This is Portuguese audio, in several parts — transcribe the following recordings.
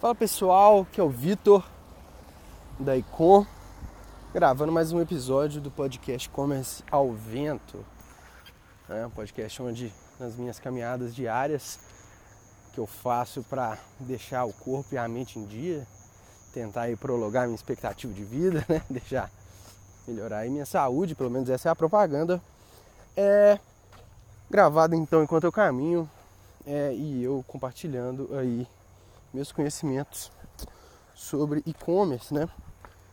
Fala pessoal, que é o Vitor da Icon, gravando mais um episódio do podcast Commerce ao Vento. É um podcast onde nas minhas caminhadas diárias que eu faço para deixar o corpo e a mente em dia, tentar aí prolongar minha expectativa de vida, né? Deixar melhorar aí minha saúde, pelo menos essa é a propaganda. É gravado então enquanto eu caminho é, e eu compartilhando aí meus conhecimentos sobre e-commerce, né?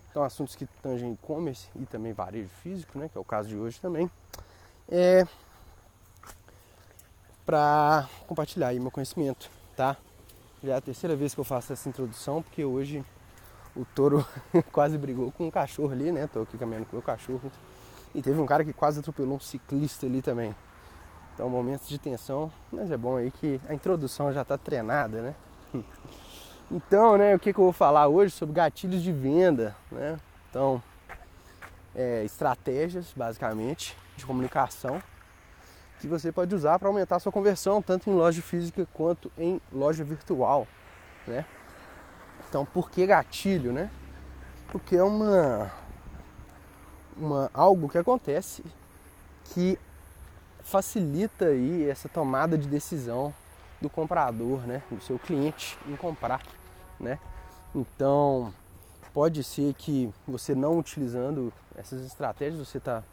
Então, assuntos que tangem e-commerce e também varejo físico, né? Que é o caso de hoje também. É para compartilhar aí meu conhecimento, tá? Já é a terceira vez que eu faço essa introdução, porque hoje o touro quase brigou com um cachorro ali, né? Tô aqui caminhando com o meu cachorro. E teve um cara que quase atropelou um ciclista ali também. Então, momentos de tensão, mas é bom aí que a introdução já está treinada, né? Então, né, o que, que eu vou falar hoje sobre gatilhos de venda, né? Então, é, estratégias, basicamente, de comunicação que você pode usar para aumentar sua conversão, tanto em loja física quanto em loja virtual, né? Então, por que gatilho, né? Porque é uma, uma algo que acontece que facilita aí essa tomada de decisão do comprador, né, do seu cliente em comprar, né? Então, pode ser que você não utilizando essas estratégias, você está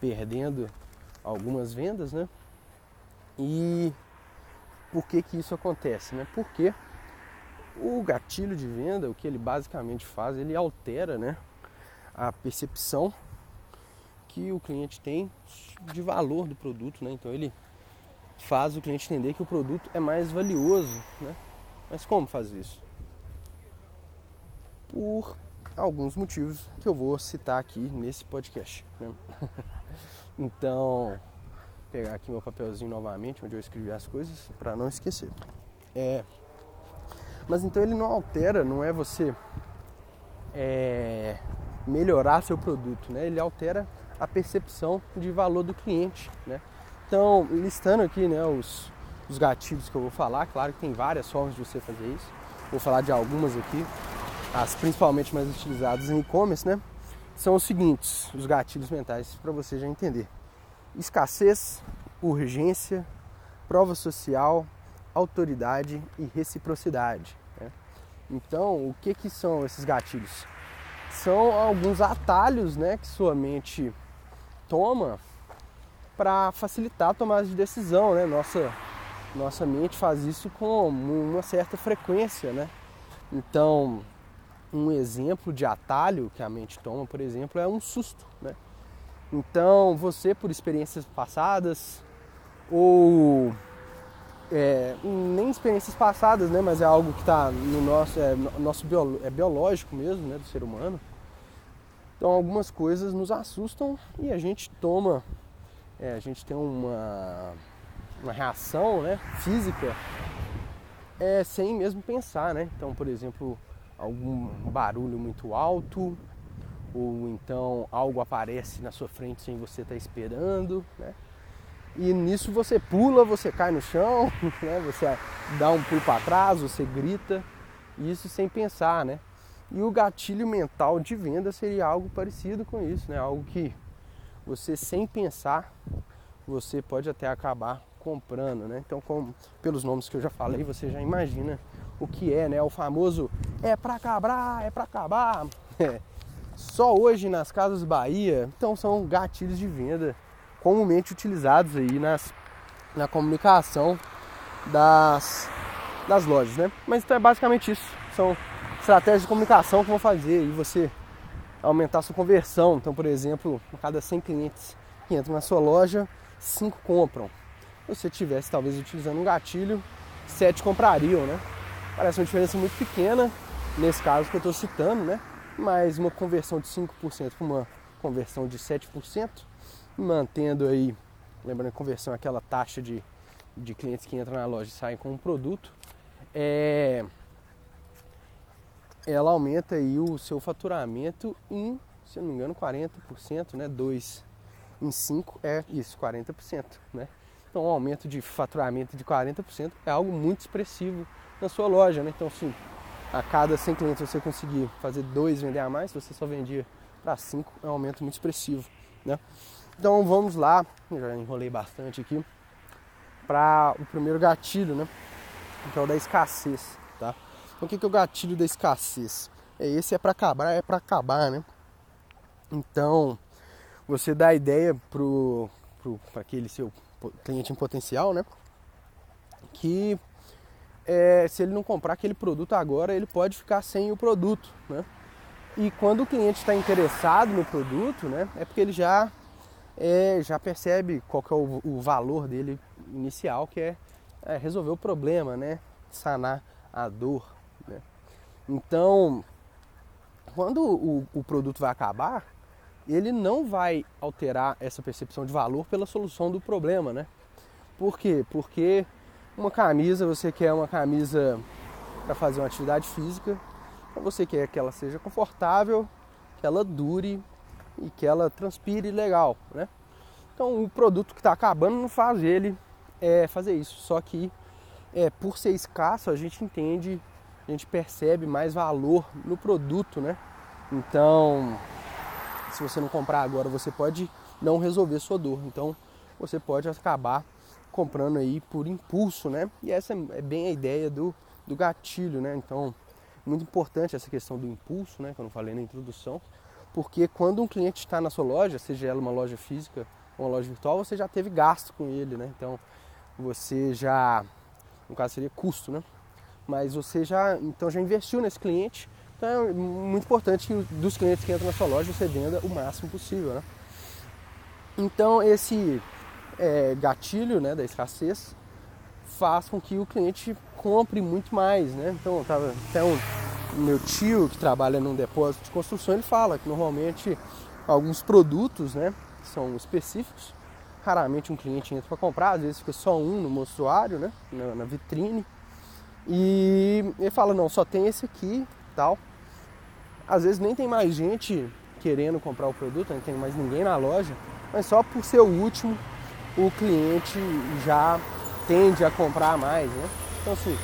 perdendo algumas vendas, né? E por que que isso acontece, né? Porque o gatilho de venda, o que ele basicamente faz, ele altera, né, a percepção que o cliente tem de valor do produto, né? Então ele faz o cliente entender que o produto é mais valioso. Né? Mas como fazer isso? Por alguns motivos que eu vou citar aqui nesse podcast. Né? então, pegar aqui meu papelzinho novamente, onde eu escrevi as coisas, para não esquecer. É, mas então ele não altera, não é você é, melhorar seu produto, né? ele altera a percepção de valor do cliente. Né? Então, listando aqui né, os, os gatilhos que eu vou falar, claro que tem várias formas de você fazer isso. Vou falar de algumas aqui, as principalmente mais utilizadas em e-commerce, né? São os seguintes, os gatilhos mentais, para você já entender: escassez, urgência, prova social, autoridade e reciprocidade. Né? Então, o que, que são esses gatilhos? São alguns atalhos né, que sua mente toma para facilitar a tomada de decisão, né? Nossa, nossa mente faz isso com uma certa frequência, né? Então, um exemplo de atalho que a mente toma, por exemplo, é um susto, né? Então, você por experiências passadas ou é, nem experiências passadas, né? Mas é algo que está no nosso, é, nosso bio, é biológico mesmo, né? Do ser humano. Então, algumas coisas nos assustam e a gente toma é, a gente tem uma, uma reação né, física é, sem mesmo pensar, né? Então, por exemplo, algum barulho muito alto, ou então algo aparece na sua frente sem você estar tá esperando, né? E nisso você pula, você cai no chão, né? Você dá um pulo para trás, você grita, isso sem pensar, né? E o gatilho mental de venda seria algo parecido com isso, né? Algo que você sem pensar, você pode até acabar comprando, né? Então, como, pelos nomes que eu já falei, você já imagina o que é, né? O famoso é para acabar, é para acabar. É. Só hoje nas casas Bahia, então são gatilhos de venda comumente utilizados aí nas, na comunicação das, das lojas, né? Mas então é basicamente isso. São estratégias de comunicação que vão fazer aí você aumentar a sua conversão. Então, por exemplo, a cada 100 clientes que entram na sua loja, 5 compram. Se você tivesse talvez utilizando um gatilho, 7 comprariam, né? Parece uma diferença muito pequena nesse caso que eu estou citando, né? Mas uma conversão de 5% para uma conversão de 7%, mantendo aí, lembrando que conversão é aquela taxa de, de clientes que entram na loja e saem com um produto, é, ela aumenta aí o seu faturamento em, se não me engano, 40%, né? 2 em 5 é isso, 40%, né? Então, um aumento de faturamento de 40% é algo muito expressivo na sua loja, né? Então, assim, a cada 100 clientes você conseguir fazer dois vender a mais, você só vendia para cinco, é um aumento muito expressivo, né? Então vamos lá, já enrolei bastante aqui, para o primeiro gatilho, né? Que é o da escassez? Então o que é o gatilho da escassez? É esse é para acabar, é para acabar, né? Então você dá a ideia pro, pro aquele seu cliente em potencial, né? Que é, se ele não comprar aquele produto agora, ele pode ficar sem o produto, né? E quando o cliente está interessado no produto, né, é porque ele já, é, já percebe qual que é o, o valor dele inicial, que é, é, resolver o problema, né, sanar a dor. Então, quando o, o produto vai acabar, ele não vai alterar essa percepção de valor pela solução do problema, né? Por quê? Porque uma camisa, você quer uma camisa para fazer uma atividade física, você quer que ela seja confortável, que ela dure e que ela transpire legal, né? Então o produto que está acabando não faz ele é, fazer isso. Só que é, por ser escasso a gente entende, a gente percebe mais valor no produto, né? Então se você não comprar agora, você pode não resolver sua dor. Então você pode acabar comprando aí por impulso, né? E essa é bem a ideia do, do gatilho, né? Então, muito importante essa questão do impulso, né? Que eu não falei na introdução, porque quando um cliente está na sua loja, seja ela uma loja física ou uma loja virtual, você já teve gasto com ele, né? Então, você já, no caso seria custo, né? Mas você já, então já investiu nesse cliente. Então, é muito importante que dos clientes que entram na sua loja você venda o máximo possível, né? Então, esse é, gatilho né, da escassez faz com que o cliente compre muito mais, né? Então, tava até um meu tio que trabalha num depósito de construção, ele fala que normalmente alguns produtos, né, são específicos. Raramente um cliente entra para comprar, às vezes fica só um no mostruário, né, na, na vitrine. E ele fala, não, só tem esse aqui, tal. Às vezes nem tem mais gente querendo comprar o produto, não tem mais ninguém na loja, mas só por ser o último o cliente já tende a comprar mais, né? Então assim,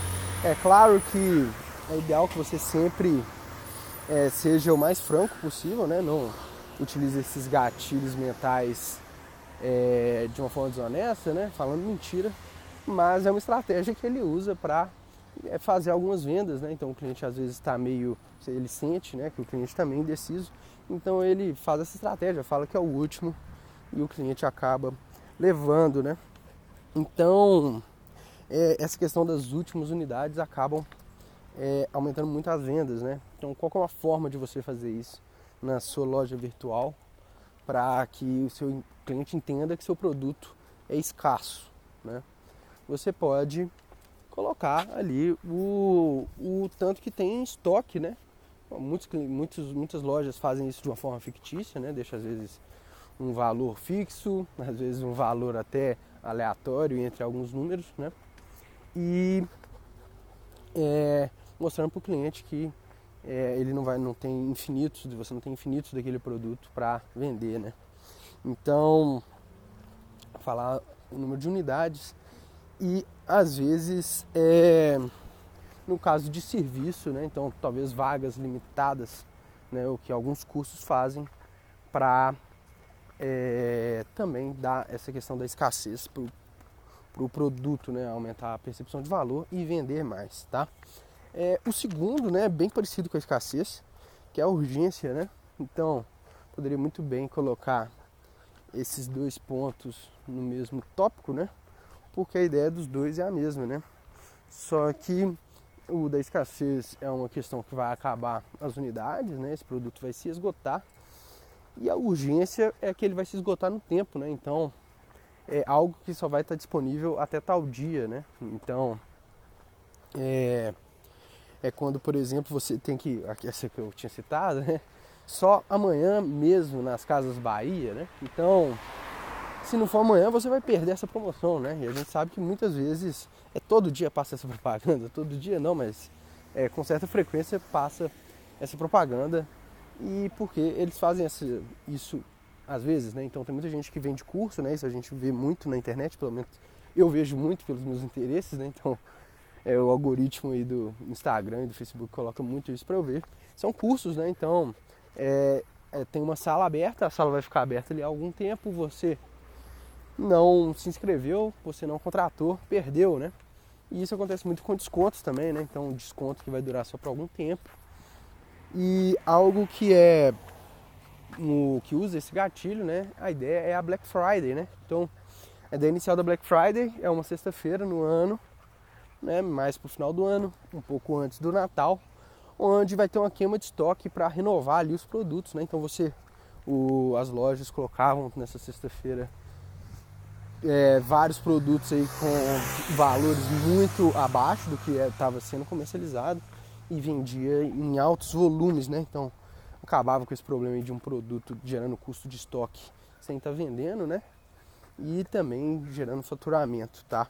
é claro que é ideal que você sempre é, seja o mais franco possível, né? Não utilize esses gatilhos mentais é, de uma forma desonesta, né? Falando mentira, mas é uma estratégia que ele usa para é, fazer algumas vendas, né? Então o cliente às vezes está meio, ele sente, né? Que o cliente está meio indeciso, então ele faz essa estratégia, fala que é o último e o cliente acaba levando, né? Então, é, essa questão das últimas unidades acabam é, aumentando muito as vendas, né? Então, qual é uma forma de você fazer isso na sua loja virtual para que o seu cliente entenda que seu produto é escasso, né? Você pode colocar ali o, o tanto que tem em estoque, né? Muitos, muitos, muitas lojas fazem isso de uma forma fictícia, né? Deixa às vezes um valor fixo, às vezes um valor até aleatório entre alguns números, né? E é, mostrando para o cliente que é, ele não vai, não tem infinitos, você não tem infinitos daquele produto para vender, né? Então, falar o número de unidades e às vezes é, no caso de serviço, né? Então, talvez vagas limitadas, né? O que alguns cursos fazem para é, também dá essa questão da escassez para o pro produto, né? Aumentar a percepção de valor e vender mais, tá? É, o segundo, né, bem parecido com a escassez, que é a urgência, né? Então, poderia muito bem colocar esses dois pontos no mesmo tópico, né? Porque a ideia dos dois é a mesma, né? Só que o da escassez é uma questão que vai acabar as unidades, né? Esse produto vai se esgotar e a urgência é que ele vai se esgotar no tempo, né? Então é algo que só vai estar disponível até tal dia, né? Então é, é quando, por exemplo, você tem que. Essa que eu tinha citado, né? Só amanhã mesmo nas Casas Bahia, né? Então, se não for amanhã, você vai perder essa promoção, né? E a gente sabe que muitas vezes é todo dia passa essa propaganda, todo dia não, mas é, com certa frequência passa essa propaganda e porque eles fazem isso às vezes, né? Então tem muita gente que vende curso, né? Isso a gente vê muito na internet, pelo menos eu vejo muito pelos meus interesses, né? Então é, o algoritmo aí do Instagram e do Facebook coloca muito isso para eu ver. São cursos, né? Então é, é, tem uma sala aberta, a sala vai ficar aberta ali há algum tempo, você não se inscreveu, você não contratou, perdeu, né? E isso acontece muito com descontos também, né? Então, desconto que vai durar só por algum tempo. E algo que é no que usa esse gatilho, né? A ideia é a Black Friday, né? Então, a ideia inicial da Black Friday é uma sexta-feira no ano, né? Mais pro final do ano, um pouco antes do Natal, onde vai ter uma queima de estoque para renovar ali os produtos, né? Então você, o, as lojas colocavam nessa sexta-feira é, vários produtos aí com valores muito abaixo do que estava é, sendo comercializado e vendia em altos volumes, né? Então acabava com esse problema de um produto gerando custo de estoque sem estar tá vendendo, né? E também gerando faturamento, tá?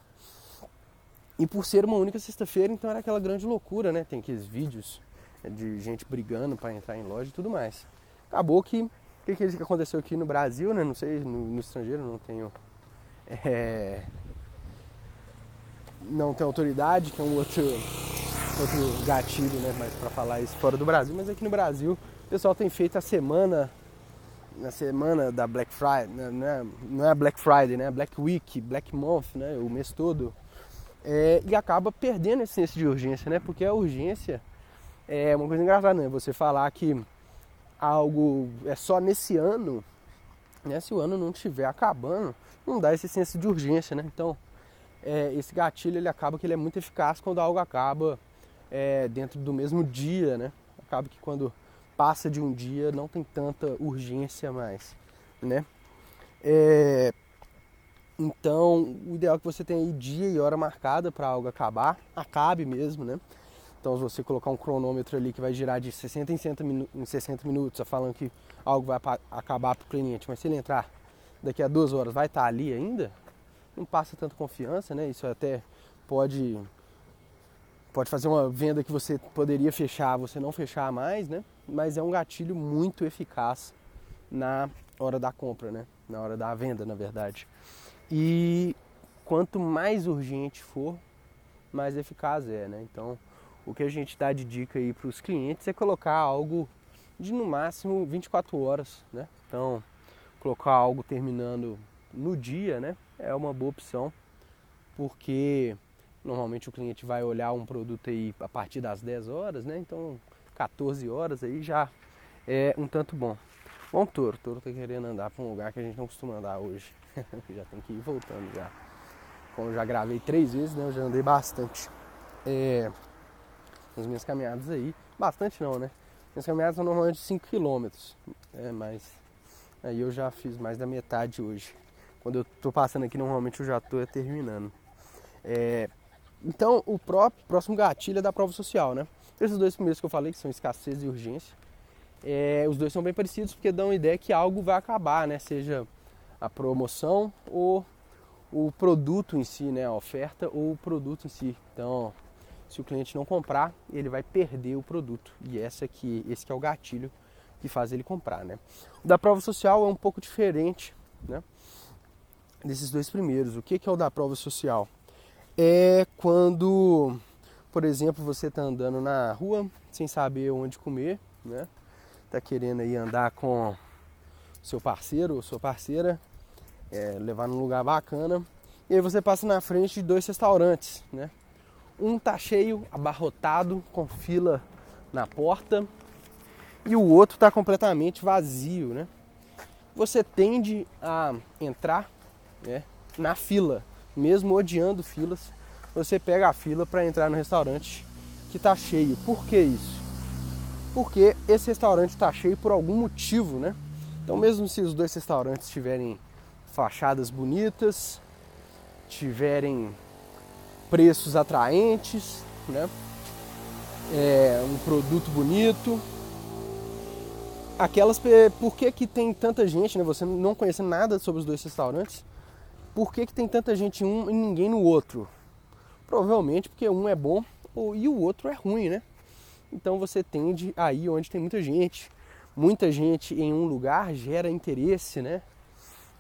E por ser uma única sexta-feira, então era aquela grande loucura, né? Tem aqueles vídeos de gente brigando para entrar em loja e tudo mais. Acabou que o que, que aconteceu aqui no Brasil, né? Não sei, no, no estrangeiro não tenho é, não tem autoridade, que é um outro, outro gatilho, né? Mas para falar isso fora do Brasil, mas aqui no Brasil o pessoal tem feito a semana, na semana da Black Friday, né, não é, não é Black Friday, né? Black Week, Black Month, né? O mês todo. É, e acaba perdendo esse senso de urgência, né? Porque a urgência é uma coisa engraçada, né? Você falar que algo é só nesse ano, né? Se o ano não estiver acabando, não dá esse senso de urgência, né? Então, é, esse gatilho ele acaba que ele é muito eficaz quando algo acaba é, dentro do mesmo dia, né? Acaba que quando passa de um dia não tem tanta urgência mais, né? É, então, o ideal é que você tenha aí dia e hora marcada para algo acabar, acabe mesmo, né? Então, se você colocar um cronômetro ali que vai girar de 60 em 60, minu em 60 minutos, falando que algo vai acabar para o cliente, mas se ele entrar daqui a duas horas vai estar ali ainda, não passa tanta confiança, né? Isso até pode pode fazer uma venda que você poderia fechar, você não fechar mais, né? Mas é um gatilho muito eficaz na hora da compra, né? Na hora da venda, na verdade. E quanto mais urgente for, mais eficaz é, né? Então, o que a gente dá de dica aí para os clientes é colocar algo de no máximo 24 horas, né? Então, colocar algo terminando no dia, né? É uma boa opção, porque normalmente o cliente vai olhar um produto aí a partir das 10 horas, né? Então 14 horas aí já é um tanto bom. Bom, Toro, Toro tá querendo andar para um lugar que a gente não costuma andar hoje. já tem que ir voltando já. Como eu já gravei três vezes, né? Eu já andei bastante. É, nas minhas caminhadas aí. Bastante não, né? Minhas caminhadas são normalmente 5 km. É, mas Aí eu já fiz mais da metade hoje. Quando eu tô passando aqui, normalmente eu já tô terminando. É, então, o próximo gatilho é da prova social, né? Esses dois primeiros que eu falei, que são escassez e urgência, é, os dois são bem parecidos porque dão a ideia que algo vai acabar, né? Seja a promoção ou o produto em si, né? A oferta ou o produto em si. Então, se o cliente não comprar, ele vai perder o produto. E essa aqui, esse que é o gatilho que faz ele comprar, né? O da prova social é um pouco diferente, né? Desses dois primeiros. O que é o da prova social? É quando, por exemplo, você está andando na rua sem saber onde comer, né? Tá querendo aí andar com seu parceiro ou sua parceira, é, levar num lugar bacana. E aí você passa na frente de dois restaurantes, né? Um tá cheio, abarrotado, com fila na porta, e o outro está completamente vazio, né? Você tende a entrar né, na fila, mesmo odiando filas, você pega a fila para entrar no restaurante que está cheio. Por que isso? Porque esse restaurante está cheio por algum motivo, né? Então, mesmo se os dois restaurantes tiverem fachadas bonitas, tiverem preços atraentes, né? É, um produto bonito, aquelas por que, que tem tanta gente, né? Você não conhece nada sobre os dois restaurantes, por que, que tem tanta gente em um e ninguém no outro? Provavelmente porque um é bom e o outro é ruim, né? Então você tende aí onde tem muita gente. Muita gente em um lugar gera interesse, né?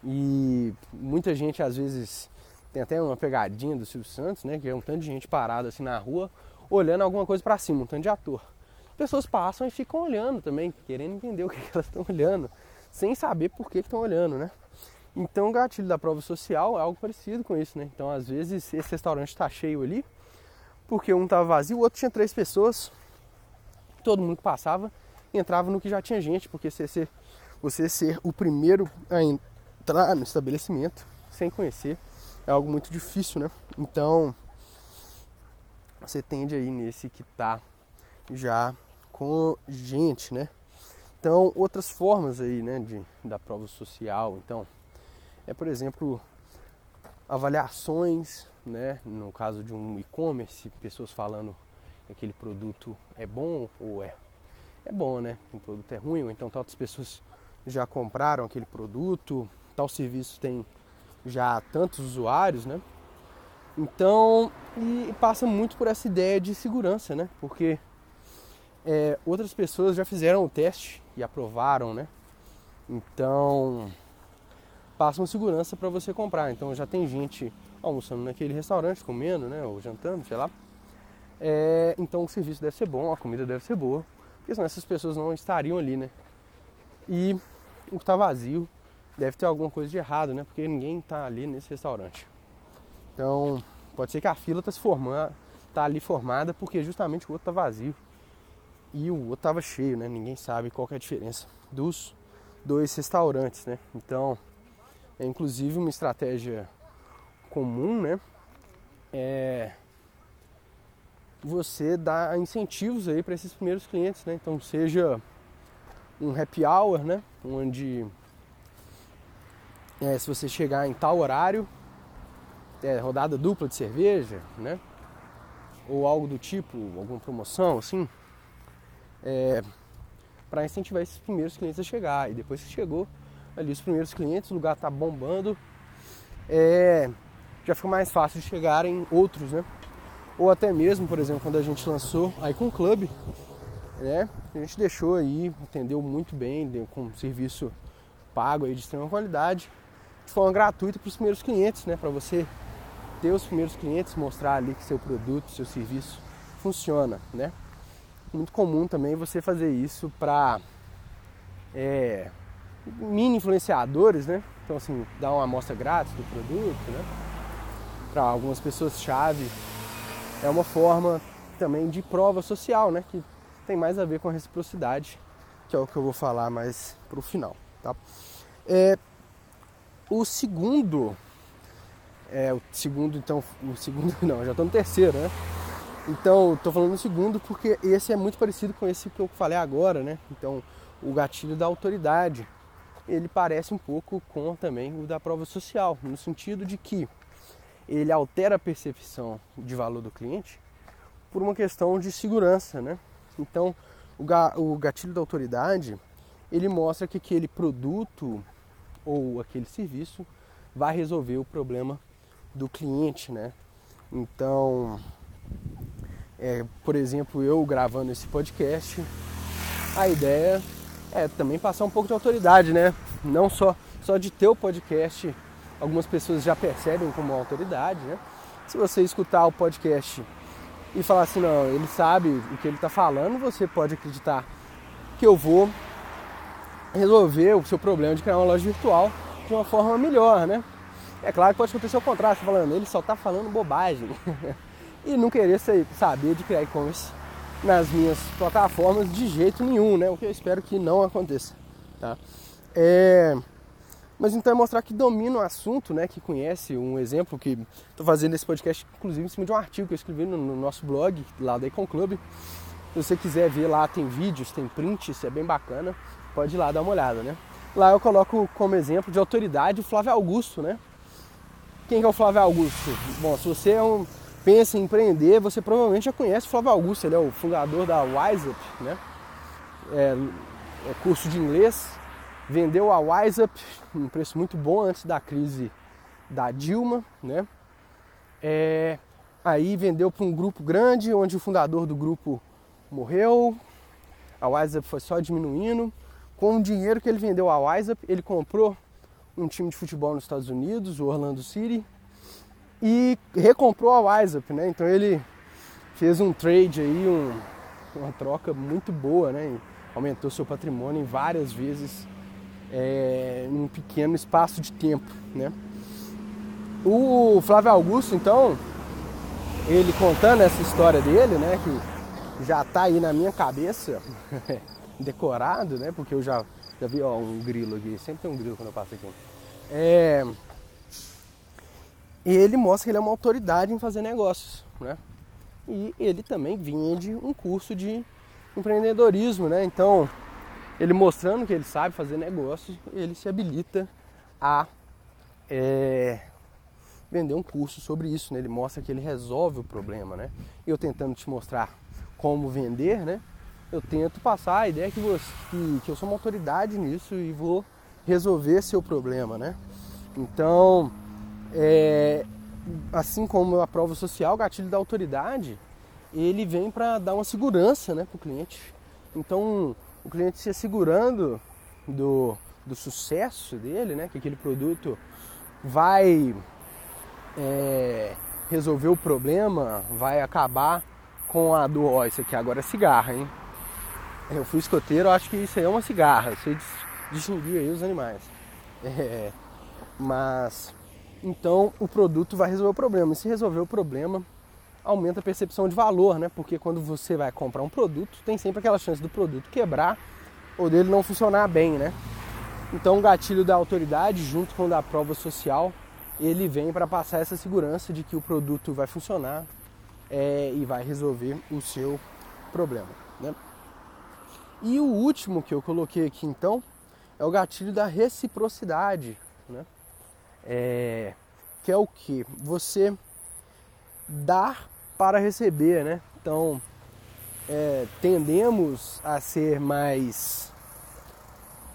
E muita gente às vezes Tem até uma pegadinha do Silvio Santos, né? Que é um tanto de gente parada assim na rua, olhando alguma coisa para cima, um tanto de ator. Pessoas passam e ficam olhando também, querendo entender o que, que elas estão olhando, sem saber por que estão olhando, né? Então o gatilho da prova social é algo parecido com isso, né? Então às vezes esse restaurante está cheio ali, porque um estava vazio, o outro tinha três pessoas, todo mundo passava entrava no que já tinha gente, porque você ser, você ser o primeiro a entrar no estabelecimento sem conhecer é algo muito difícil, né? Então você tende aí nesse que tá já com gente, né? Então outras formas aí, né, de, da prova social, então é por exemplo avaliações, né? No caso de um e-commerce, pessoas falando que aquele produto é bom ou é é bom, né? O produto é ruim, ou então tantas pessoas já compraram aquele produto, tal serviço tem já tantos usuários, né? Então, e passa muito por essa ideia de segurança, né? Porque é, outras pessoas já fizeram o teste e aprovaram, né? Então, passa uma segurança para você comprar. Então, já tem gente almoçando naquele restaurante, comendo, né? Ou jantando, sei lá. É, então, o serviço deve ser bom, a comida deve ser boa. Porque senão essas pessoas não estariam ali, né? E o que está vazio deve ter alguma coisa de errado, né? Porque ninguém está ali nesse restaurante. Então, pode ser que a fila está se formando, tá ali formada porque justamente o outro está vazio e o outro estava cheio, né? Ninguém sabe qual é a diferença dos dois restaurantes, né? Então, é inclusive uma estratégia comum, né? É você dar incentivos aí para esses primeiros clientes, né? Então, seja um happy hour, né? Onde é, se você chegar em tal horário, é, rodada dupla de cerveja, né? Ou algo do tipo, alguma promoção assim, é, para incentivar esses primeiros clientes a chegar. E depois que chegou ali os primeiros clientes, o lugar tá bombando, é, já fica mais fácil de chegarem outros, né? Ou até mesmo, por exemplo, quando a gente lançou a Icon Club, né? A gente deixou aí, atendeu muito bem, deu com um serviço pago aí de extrema qualidade de forma gratuita para os primeiros clientes, né? Para você ter os primeiros clientes, mostrar ali que seu produto, seu serviço funciona, né? Muito comum também você fazer isso para é, mini influenciadores, né? Então assim, dar uma amostra grátis do produto, né? Para algumas pessoas chave é uma forma também de prova social, né? Que tem mais a ver com a reciprocidade, que é o que eu vou falar mais pro final, tá? É, o segundo, é, o segundo, então, o segundo, não, já estou no terceiro, né? Então, estou falando no segundo porque esse é muito parecido com esse que eu falei agora, né? Então, o gatilho da autoridade, ele parece um pouco com também o da prova social, no sentido de que ele altera a percepção de valor do cliente por uma questão de segurança, né? Então, o gatilho da autoridade, ele mostra que aquele produto ou aquele serviço vai resolver o problema do cliente, né? Então, é, por exemplo, eu gravando esse podcast, a ideia é também passar um pouco de autoridade, né? Não só, só de ter o podcast, algumas pessoas já percebem como autoridade, né? Se você escutar o podcast e falar assim, não, ele sabe o que ele está falando, você pode acreditar que eu vou resolver o seu problema de criar uma loja virtual de uma forma melhor, né? É claro que pode acontecer o contrário, falando, ele só está falando bobagem. e não querer saber de criar e-commerce nas minhas plataformas de jeito nenhum, né? O que eu espero que não aconteça, tá? É... Mas então é mostrar que domina o assunto, né? Que conhece um exemplo que estou fazendo esse podcast, inclusive em cima de um artigo que eu escrevi no, no nosso blog lá da Econ Club. Se você quiser ver lá, tem vídeos, tem prints, é bem bacana pode ir lá dar uma olhada, né? Lá eu coloco como exemplo de autoridade o Flávio Augusto, né? Quem é o Flávio Augusto? Bom, se você é um, pensa em empreender, você provavelmente já conhece o Flávio Augusto, ele é o fundador da WiseUp, né? É, é curso de inglês, vendeu a WiseUp um preço muito bom antes da crise da Dilma, né? É, aí vendeu para um grupo grande, onde o fundador do grupo morreu, a WiseUp foi só diminuindo, com o dinheiro que ele vendeu a WiseUp, ele comprou um time de futebol nos Estados Unidos, o Orlando City, e recomprou a WiseUp, né? Então ele fez um trade aí, um, uma troca muito boa, né? aumentou seu patrimônio em várias vezes é, em um pequeno espaço de tempo, né? O Flávio Augusto, então, ele contando essa história dele, né, que já está aí na minha cabeça, decorado, né, porque eu já, já vi ó, um grilo aqui, sempre tem um grilo quando eu passo aqui. É, e ele mostra que ele é uma autoridade em fazer negócios, né? E ele também vende um curso de empreendedorismo, né? Então, ele mostrando que ele sabe fazer negócios, ele se habilita a é, vender um curso sobre isso, né? Ele mostra que ele resolve o problema, né? Eu tentando te mostrar como vender, né? Eu tento passar a ideia que, você, que, que eu sou uma autoridade nisso e vou resolver seu problema, né? Então, é, assim como a prova social, o gatilho da autoridade, ele vem para dar uma segurança né, para o cliente. Então, o cliente se assegurando do, do sucesso dele, né, que aquele produto vai é, resolver o problema, vai acabar com a do, ó, isso aqui agora é cigarra, hein? Eu fui escoteiro, acho que isso aí é uma cigarra, você distinguir aí os animais. É, mas, então o produto vai resolver o problema, e se resolver o problema, aumenta a percepção de valor, né? Porque quando você vai comprar um produto, tem sempre aquela chance do produto quebrar ou dele não funcionar bem, né? Então o gatilho da autoridade, junto com o da prova social, ele vem para passar essa segurança de que o produto vai funcionar é, e vai resolver o seu problema. Né? E o último que eu coloquei aqui então é o gatilho da reciprocidade? É, que é o que? Você dar para receber, né? Então, é, tendemos a ser mais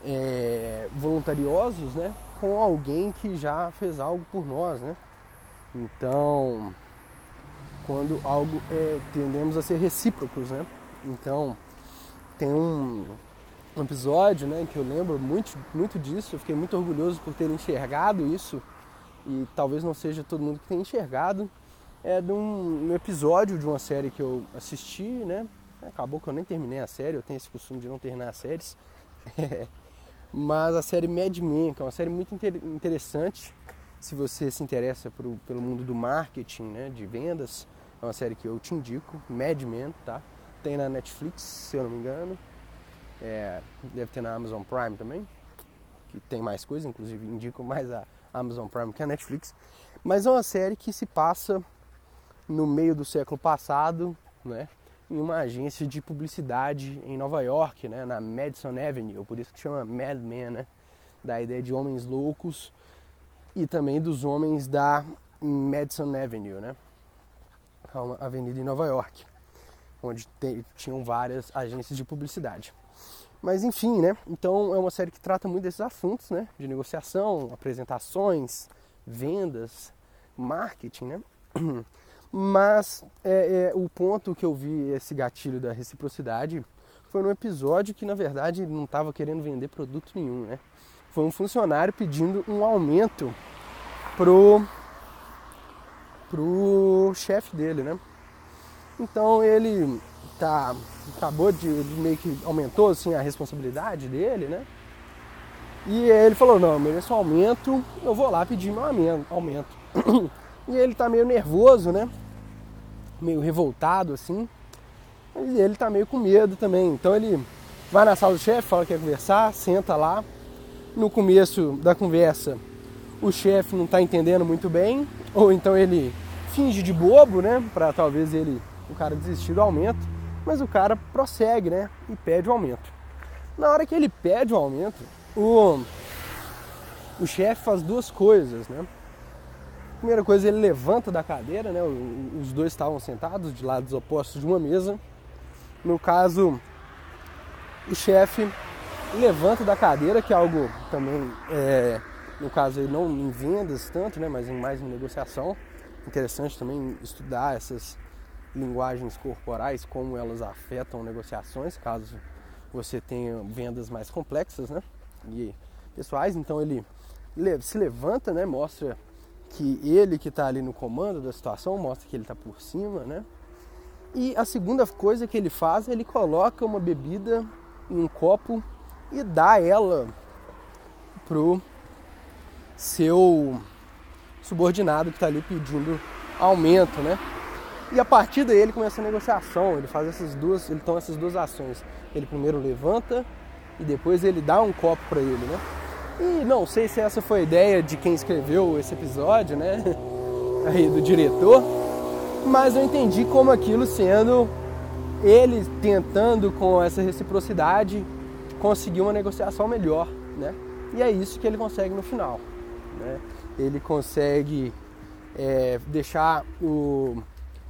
é, voluntariosos, né? Com alguém que já fez algo por nós, né? Então, quando algo é, tendemos a ser recíprocos, né? Então, tem um, um episódio, né, que eu lembro muito, muito disso. Eu fiquei muito orgulhoso por ter enxergado isso e talvez não seja todo mundo que tenha enxergado é de um, um, episódio de uma série que eu assisti, né? Acabou que eu nem terminei a série, eu tenho esse costume de não terminar as séries. Mas a série Mad Men, que é uma série muito interessante, se você se interessa pro, pelo mundo do marketing, né, de vendas, é uma série que eu te indico, Mad Men, tá? Tem na Netflix, se eu não me engano. É, deve ter na Amazon Prime também, que tem mais coisa, inclusive indico mais a Amazon Prime que a Netflix. Mas é uma série que se passa no meio do século passado, né, em uma agência de publicidade em Nova York, né, na Madison Avenue, por isso que chama Mad Men, né, da ideia de homens loucos e também dos homens da Madison Avenue, né, uma avenida em Nova York, onde te, tinham várias agências de publicidade. Mas enfim, né, então é uma série que trata muito desses assuntos, né, de negociação, apresentações, vendas, marketing, né. Mas é, é, o ponto que eu vi esse gatilho da reciprocidade foi num episódio que na verdade não estava querendo vender produto nenhum, né? Foi um funcionário pedindo um aumento pro pro chefe dele, né? Então ele tá acabou de meio que aumentou assim a responsabilidade dele, né? E ele falou: "Não, eu mereço um aumento, eu vou lá pedir meu aumento". e ele tá meio nervoso, né? meio revoltado assim. E ele tá meio com medo também. Então ele vai na sala do chefe, fala que quer conversar, senta lá. No começo da conversa, o chefe não está entendendo muito bem, ou então ele finge de bobo, né, para talvez ele o cara desistir do aumento, mas o cara prossegue, né, e pede o aumento. Na hora que ele pede o aumento, o o chefe faz duas coisas, né? Primeira coisa, ele levanta da cadeira, né? Os dois estavam sentados de lados opostos de uma mesa. No caso, o chefe levanta da cadeira, que é algo também, é, no caso, não em vendas tanto, né? Mas mais em negociação. Interessante também estudar essas linguagens corporais, como elas afetam negociações, caso você tenha vendas mais complexas, né? E pessoais. Então ele se levanta, né? Mostra que ele que está ali no comando da situação, mostra que ele está por cima, né? E a segunda coisa que ele faz, ele coloca uma bebida em um copo e dá ela pro seu subordinado que está ali pedindo aumento, né? E a partir daí ele começa a negociação, ele faz essas duas, ele toma essas duas ações. Ele primeiro levanta e depois ele dá um copo para ele, né? E não sei se essa foi a ideia de quem escreveu esse episódio, né? Aí do diretor, mas eu entendi como aquilo sendo ele tentando com essa reciprocidade conseguir uma negociação melhor, né? E é isso que ele consegue no final, né? Ele consegue é, deixar o,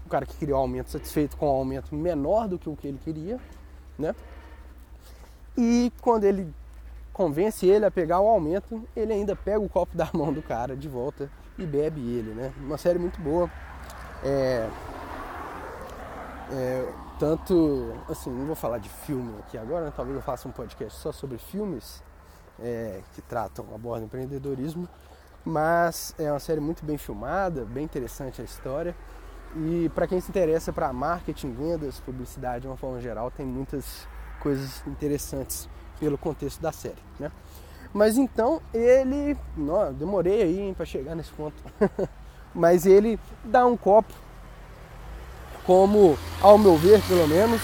o cara que queria o aumento satisfeito com um aumento menor do que o que ele queria, né? E quando ele convence ele a pegar o aumento, ele ainda pega o copo da mão do cara de volta e bebe ele, né? Uma série muito boa. É, é, tanto, assim, não vou falar de filme aqui agora, né? talvez eu faça um podcast só sobre filmes é, que tratam, abordam empreendedorismo, mas é uma série muito bem filmada, bem interessante a história. E para quem se interessa para marketing, vendas, publicidade de uma forma geral, tem muitas coisas interessantes pelo contexto da série, né? Mas então ele, não, demorei aí para chegar nesse ponto, mas ele dá um copo como, ao meu ver, pelo menos,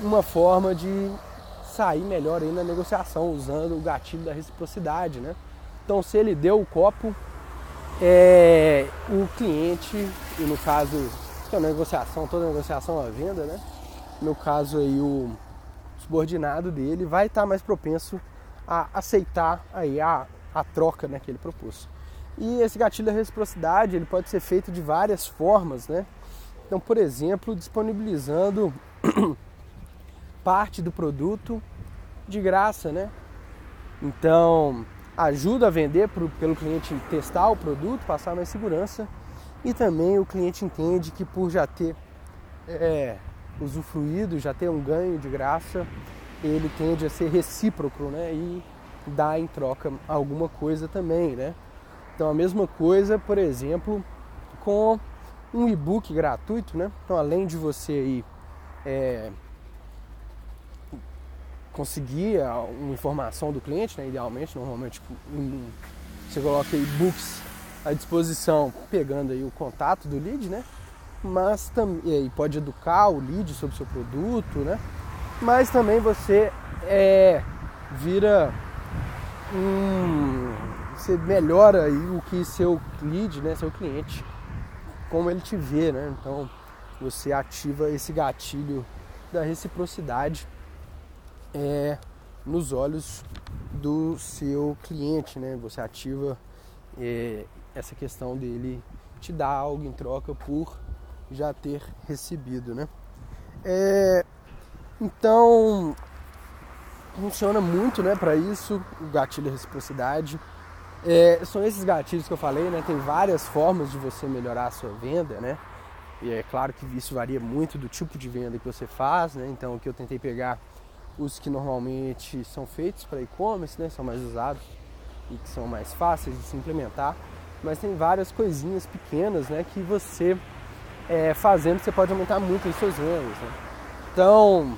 uma forma de sair melhor aí na negociação, usando o gatilho da reciprocidade, né? Então, se ele deu o copo, é, o cliente, e no caso, que é uma negociação, toda negociação é venda, né? No caso aí, o subordinado dele vai estar mais propenso a aceitar aí a, a troca né, que ele propôs. E esse gatilho da reciprocidade ele pode ser feito de várias formas, né? Então, por exemplo, disponibilizando parte do produto de graça, né? Então, ajuda a vender pro, pelo cliente testar o produto, passar mais segurança e também o cliente entende que por já ter é, usufruído, já ter um ganho de graça, ele tende a ser recíproco, né? E dar em troca alguma coisa também, né? Então a mesma coisa, por exemplo, com um e-book gratuito, né? Então além de você aí é, conseguir uma informação do cliente, né? Idealmente, normalmente um, você coloca e-books à disposição, pegando aí o contato do lead, né? mas também pode educar o lead sobre o seu produto, né? Mas também você é, vira um, você melhora aí o que seu lead, né, seu cliente, como ele te vê, né? Então você ativa esse gatilho da reciprocidade é, nos olhos do seu cliente, né? Você ativa é, essa questão dele te dar algo em troca por já ter recebido, né? É, então funciona muito, né, para isso o gatilho reciprocidade. É, são esses gatilhos que eu falei, né? Tem várias formas de você melhorar a sua venda, né? E é claro que isso varia muito do tipo de venda que você faz, né? Então o que eu tentei pegar os que normalmente são feitos para e-commerce, né? São mais usados e que são mais fáceis de se implementar. Mas tem várias coisinhas pequenas, né? Que você é, fazendo, você pode aumentar muito os seus ganhos. Né? Então,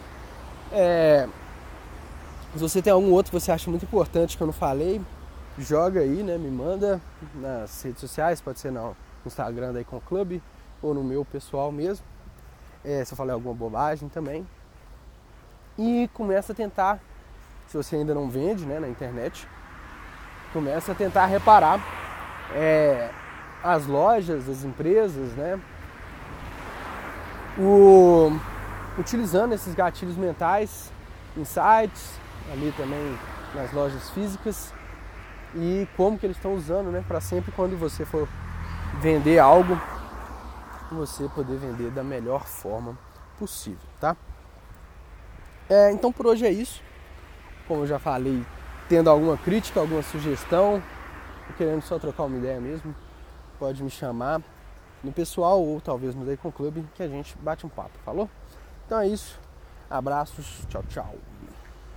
é, se você tem algum outro que você acha muito importante que eu não falei, joga aí, né? Me manda nas redes sociais, pode ser no Instagram da Icon Club ou no meu pessoal mesmo. É, se eu falei alguma bobagem também. E começa a tentar, se você ainda não vende né, na internet, começa a tentar reparar é, as lojas, as empresas, né? o, utilizando esses gatilhos mentais em sites, ali também nas lojas físicas e como que eles estão usando, né, para sempre quando você for vender algo, você poder vender da melhor forma possível, tá? É, então por hoje é isso. Como eu já falei, tendo alguma crítica, alguma sugestão, querendo só trocar uma ideia mesmo, pode me chamar no pessoal ou talvez no Daycon Club que a gente bate um papo, falou? Então é isso. Abraços, tchau, tchau.